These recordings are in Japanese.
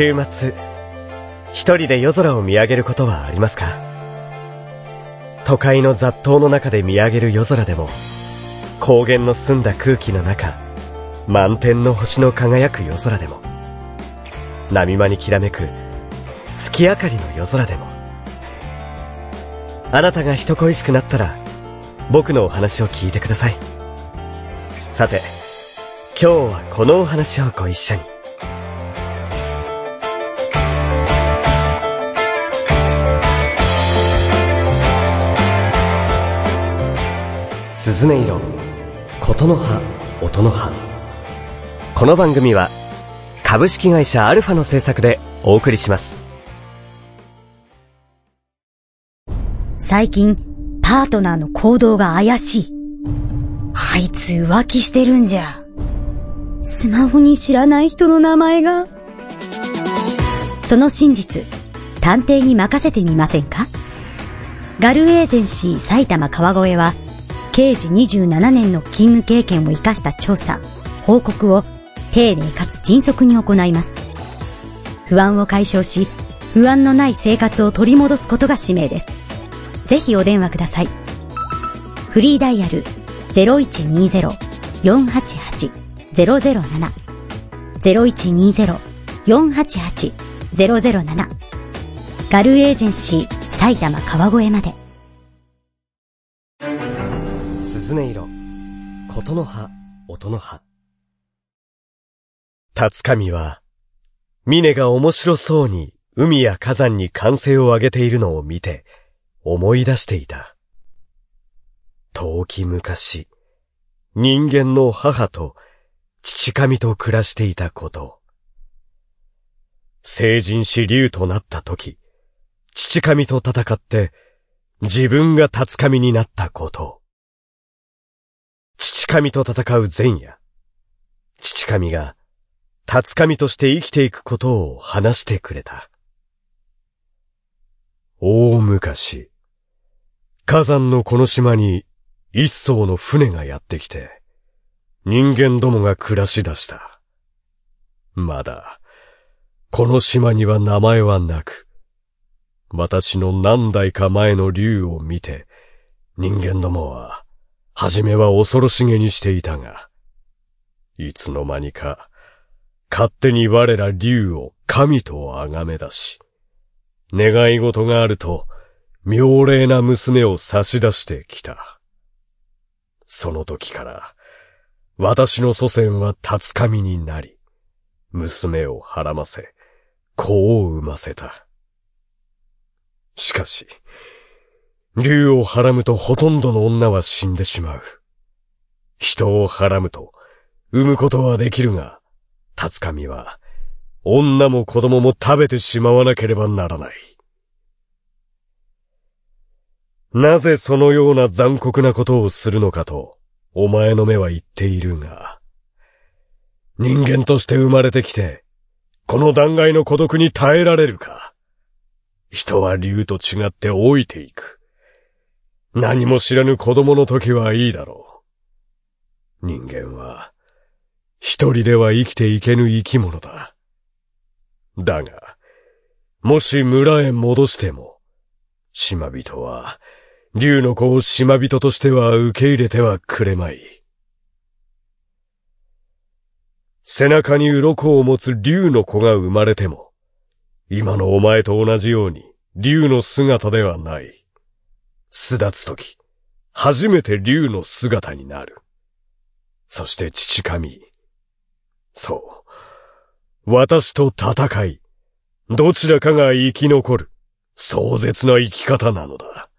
週末、一人で夜空を見上げることはありますか？都会の雑踏の中で見上げる夜空でも、高原の澄んだ空気の中、満天の星の輝く夜空でも、波間にきらめく月明かりの夜空でも、あなたが人恋しくなったら、僕のお話を聞いてください。さて、今日はこのお話をご一緒に。鈴音色、琴の葉、音の葉。この番組は、株式会社アルファの制作でお送りします。最近、パートナーの行動が怪しい。あいつ浮気してるんじゃ。スマホに知らない人の名前が。その真実、探偵に任せてみませんか？ガルエージェンシー埼玉川越は、刑事27年の勤務経験を活かした調査、報告を丁寧かつ迅速に行います。不安を解消し、不安のない生活を取り戻すことが使命です。ぜひお電話ください。フリーダイヤル0120-488-007 0120-488-007ガルエージェンシー埼玉川越まで。鈴音色、琴の葉、音の葉。辰神は、峰が面白そうに海や火山に歓声を上げているのを見て思い出していた。遠き昔、人間の母と父神と暮らしていたこと。成人し竜となった時、父神と戦って自分が辰神になったこと。神と戦う前夜、父神が、辰神として生きていくことを話してくれた。大昔、火山のこの島に一艘の船がやってきて、人間どもが暮らし出した。まだ、この島には名前はなく、私の何代か前の竜を見て、人間どもは、はじめは恐ろしげにしていたが、いつの間にか、勝手に我ら竜を神と崇め出し、願い事があると、妙齢な娘を差し出してきた。その時から、私の祖先は辰神になり、娘をはらませ、子を産ませた。しかし、竜をはらむとほとんどの女は死んでしまう。人をはらむと、産むことはできるが、辰神は、女も子供も食べてしまわなければならない。なぜそのような残酷なことをするのかと、お前の目は言っているが、人間として生まれてきて、この断崖の孤独に耐えられるか。人は竜と違って老いていく。何も知らぬ子供の時はいいだろう。人間は、一人では生きていけぬ生き物だ。だが、もし村へ戻しても、島人は、竜の子を島人としては受け入れてはくれまい。背中に鱗を持つ竜の子が生まれても、今のお前と同じように竜の姿ではない。巣立つとき、初めて竜の姿になる。そして父神。そう。私と戦い、どちらかが生き残る、壮絶な生き方なのだ。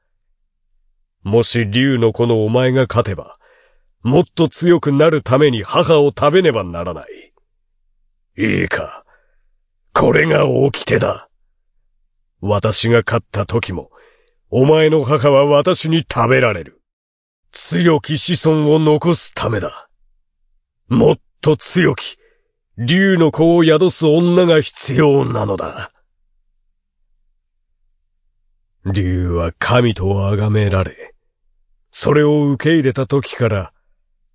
もし竜の子のお前が勝てば、もっと強くなるために母を食べねばならない。いいか。これが掟だ。私が勝った時も、お前の母は私に食べられる。強き子孫を残すためだ。もっと強き、竜の子を宿す女が必要なのだ。竜は神と崇められ、それを受け入れた時から、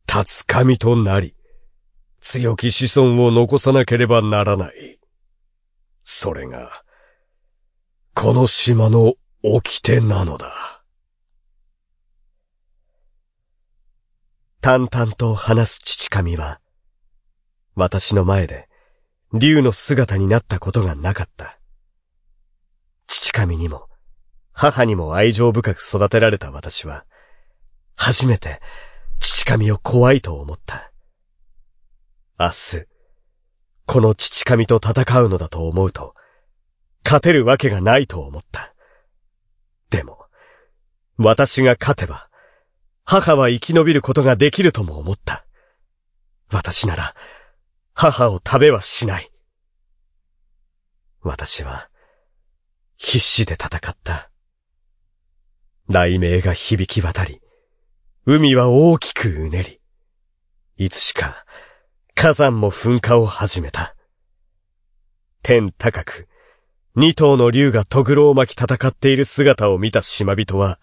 立つ神となり、強き子孫を残さなければならない。それが、この島の掟なのだ。淡々と話す父神は、私の前で竜の姿になったことがなかった。父神にも、母にも愛情深く育てられた私は、初めて父神を怖いと思った。明日、この父神と戦うのだと思うと、勝てるわけがないと思った。でも、私が勝てば、母は生き延びることができるとも思った。私なら、母を食べはしない。私は、必死で戦った。雷鳴が響き渡り、海は大きくうねり、いつしか火山も噴火を始めた。天高く、二頭の竜がトグロを巻き戦っている姿を見た島人は、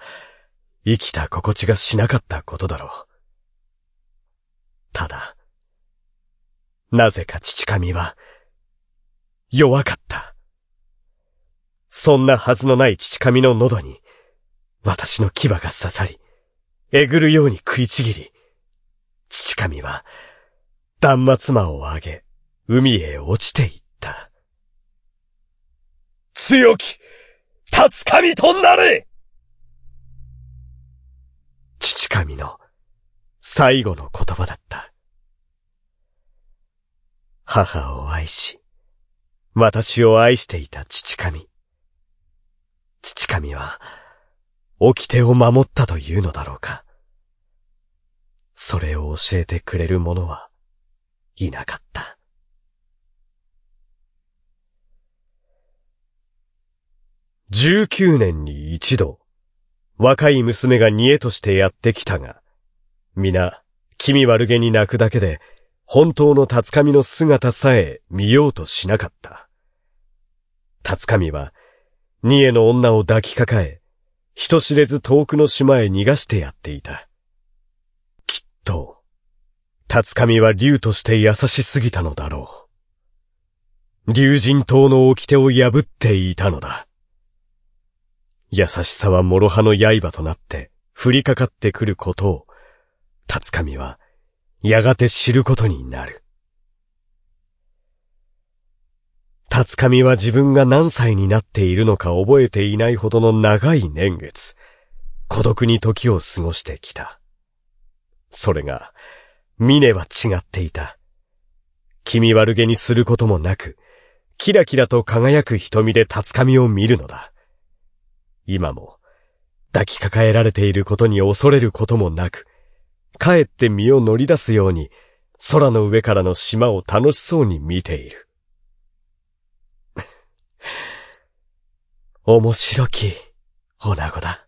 生きた心地がしなかったことだろう。ただ、なぜか父神は、弱かった。そんなはずのない父神の喉に、私の牙が刺さり、えぐるように食いちぎり、父神は、断末魔を上げ、海へ落ちていった。強き、立つ神となれ父神の最後の言葉だった。母を愛し、私を愛していた父神。父神は、掟を守ったというのだろうか。それを教えてくれる者はいなかった。19年に一度、若い娘が煮えとしてやってきたが、皆、気味悪げに泣くだけで、本当の辰神の姿さえ見ようとしなかった。辰神は、煮えの女を抱きかかえ、人知れず遠くの島へ逃がしてやっていた。きっと、辰神は竜として優しすぎたのだろう。竜神島の掟を破っていたのだ。優しさは諸刃の刃となって降りかかってくることを、辰神はやがて知ることになる。辰神は自分が何歳になっているのか覚えていないほどの長い年月、孤独に時を過ごしてきた。それが、峰は違っていた。気味悪げにすることもなく、キラキラと輝く瞳で辰神を見るのだ。今も、抱きかかえられていることに恐れることもなく、帰って身を乗り出すように、空の上からの島を楽しそうに見ている。面白き、女子だ。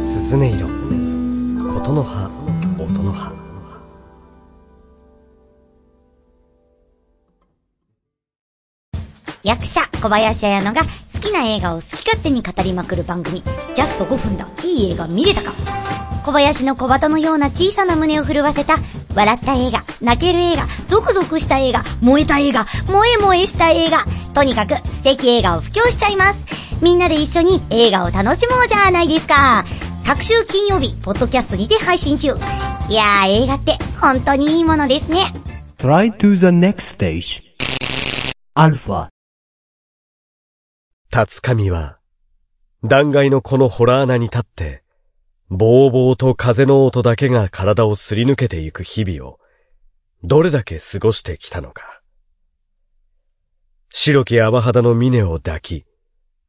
鈴音色、琴の葉、音の葉。役者小林彩乃が好きな映画を好き勝手に語りまくる番組、ジャスト5分だ、いい映画見れたか小林の小鳩のような小さな胸を震わせた、笑った映画、泣ける映画、ゾクゾクした映画、燃えた映画、萌え萌えした映画、とにかく素敵映画を布教しちゃいます。みんなで一緒に映画を楽しもうじゃないですか。各週金曜日、ポッドキャストにて配信中。いやー、映画って本当にいいものですね。Try to the next stage. アルファ辰神は、断崖のこのホラー穴に立って、ぼうぼうと風の音だけが体をすり抜けていく日々を、どれだけ過ごしてきたのか。白き泡肌の峰を抱き、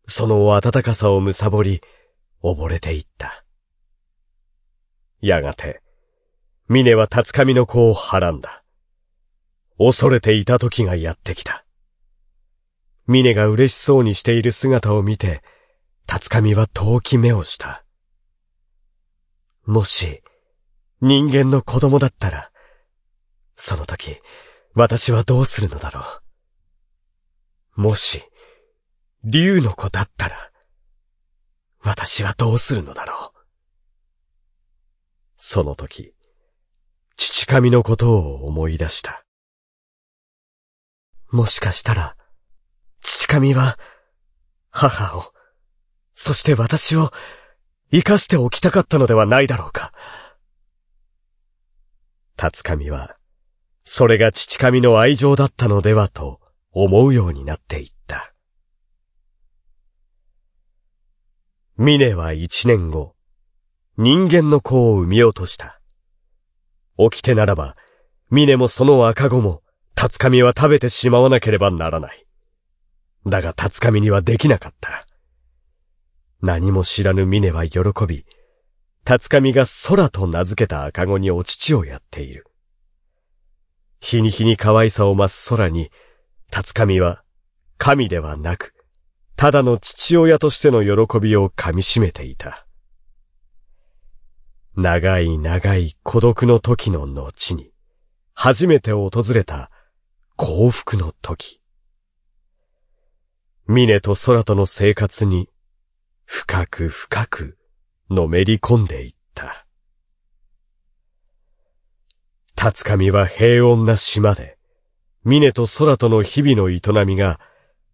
その暖かさをむさぼり、溺れていった。やがて、峰は辰神の子をはらんだ。恐れていた時がやってきた。ミネが嬉しそうにしている姿を見て、辰神は遠き目をした。もし、人間の子供だったら、その時、私はどうするのだろう。もし、竜の子だったら、私はどうするのだろう。その時、父神のことを思い出した。もしかしたら、父神は、母を、そして私を、生かしておきたかったのではないだろうか。辰神は、それが父神の愛情だったのではと思うようになっていった。ミネは一年後、人間の子を産み落とした。起きてならば、ミネもその赤子も、辰神は食べてしまわなければならない。だが辰神にはできなかった。何も知らぬミネは喜び、辰神が空と名付けた赤子にお乳をやっている。日に日に可愛さを増す空に、辰神は、神ではなく、ただの父親としての喜びを噛み締めていた。長い長い孤独の時の後に、初めて訪れた幸福の時。峰と空との生活に、深く深くのめり込んでいった。辰神は平穏な島で、峰と空との日々の営みが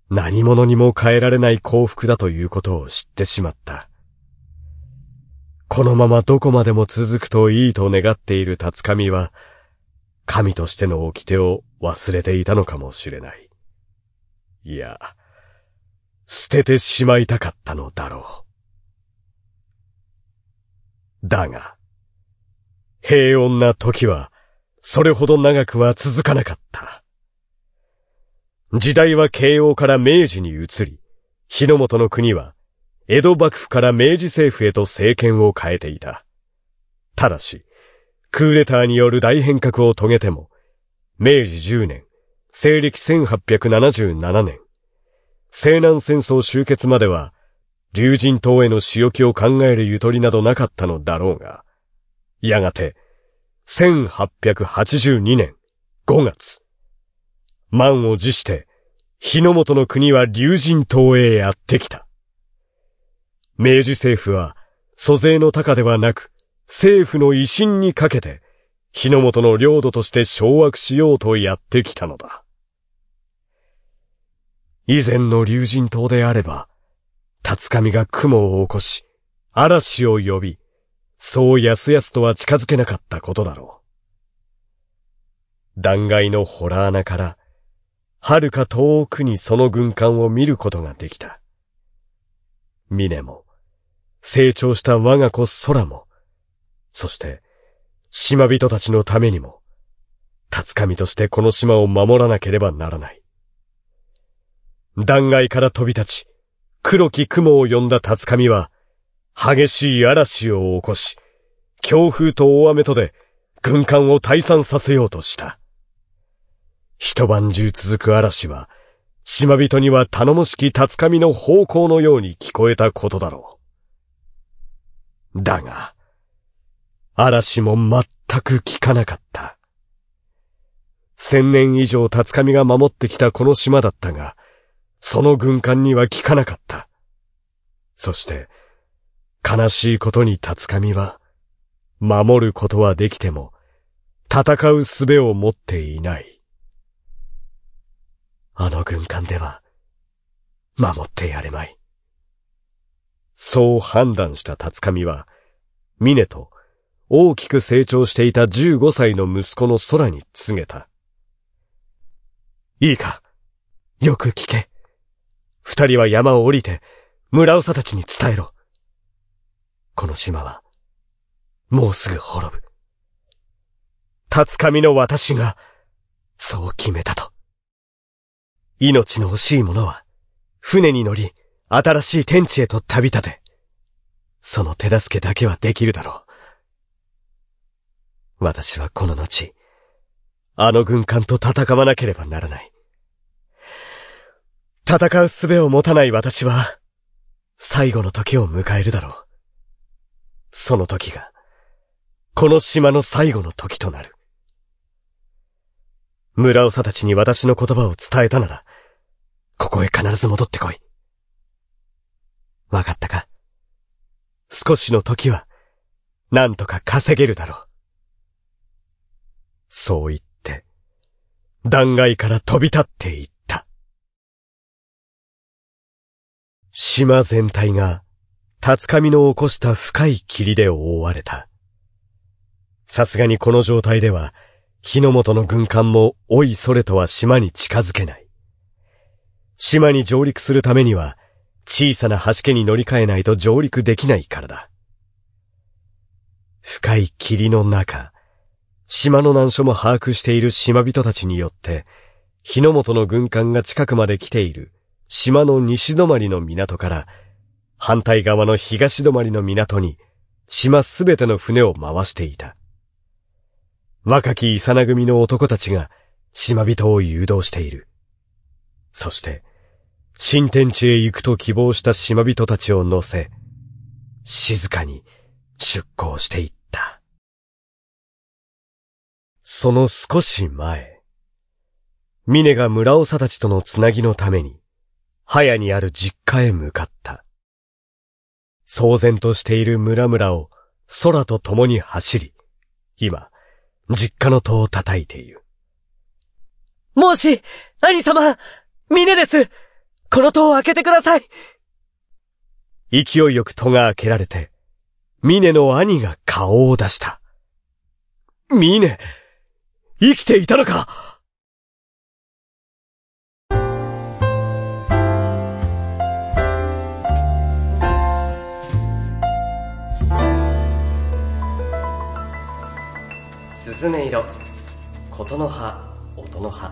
何者にも変えられない幸福だということを知ってしまった。このままどこまでも続くといいと願っている辰神は、神としての掟を忘れていたのかもしれない。いや、ててしまいたかったのだろう。だが、平穏な時は、それほど長くは続かなかった。時代は慶応から明治に移り、日の本の国は、江戸幕府から明治政府へと政権を変えていた。ただし、クーデターによる大変革を遂げても、明治10年、西暦1877年、西南戦争終結までは、竜神島への仕置きを考えるゆとりなどなかったのだろうが、やがて、1882年5月、満を持して、日の本の国は竜神島へやってきた。明治政府は、租税の高ではなく、政府の威信にかけて、日の本の領土として掌握しようとやってきたのだ。以前の竜神島であれば、辰神が雲を起こし、嵐を呼び、そうやすやすとは近づけなかったことだろう。断崖のホラー穴から、遥か遠くにその軍艦を見ることができた。峰も、成長した我が子空も、そして、島人たちのためにも、辰神としてこの島を守らなければならない。断崖から飛び立ち、黒き雲を呼んだ辰神は、激しい嵐を起こし、強風と大雨とで軍艦を退散させようとした。一晩中続く嵐は、島人には頼もしき辰神の方向のように聞こえたことだろう。だが、嵐も全く効かなかった。千年以上辰神が守ってきたこの島だったが、その軍艦には効かなかった。そして、悲しいことに辰神は、守ることはできても、戦う術を持っていない。あの軍艦では、守ってやれまい。そう判断した辰神は、峰と大きく成長していた15歳の息子の空に告げた。いいか、よく聞け。二人は山を降りて、村長たちに伝えろ。この島は、もうすぐ滅ぶ。辰神の私が、そう決めたと。命の惜しい者は、船に乗り、新しい天地へと旅立て。その手助けだけはできるだろう。私はこの後、あの軍艦と戦わなければならない。戦う術を持たない私は、最後の時を迎えるだろう。その時が、この島の最後の時となる。村長たちに私の言葉を伝えたなら、ここへ必ず戻ってこい。わかったか？少しの時は、なんとか稼げるだろう。そう言って、断崖から飛び立っていった。島全体が、竜神の起こした深い霧で覆われた。さすがにこの状態では、日の本の軍艦もおいそれとは島に近づけない。島に上陸するためには、小さな橋家に乗り換えないと上陸できないからだ。深い霧の中、島の難所も把握している島人たちによって、日の本の軍艦が近くまで来ている島の西止まりの港から、反対側の東止まりの港に、島すべての船を回していた。若きイサナ組の男たちが島人を誘導している。そして、新天地へ行くと希望した島人たちを乗せ、静かに出港していった。その少し前、ミネが村長たちとのつなぎのために、早にある実家へ向かった。騒然としている村々を空と共に走り、今、実家の戸を叩いている。もし、兄様、ミネですこの戸を開けてください勢いよく戸が開けられて、ミネの兄が顔を出した。ミネ、生きていたのか？鈴音色、琴の葉、音の葉。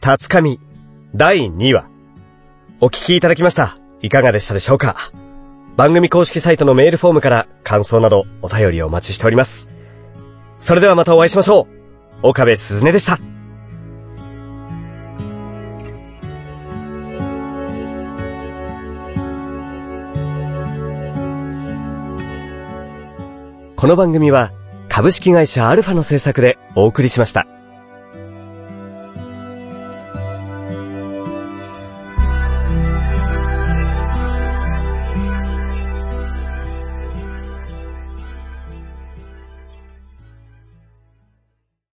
たつかみ第2話。お聞きいただきました。いかがでしたでしょうか？番組公式サイトのメールフォームから感想などお便りをお待ちしております。それではまたお会いしましょう。岡部すずねでした。この番組は株式会社アルファの制作でお送りしました。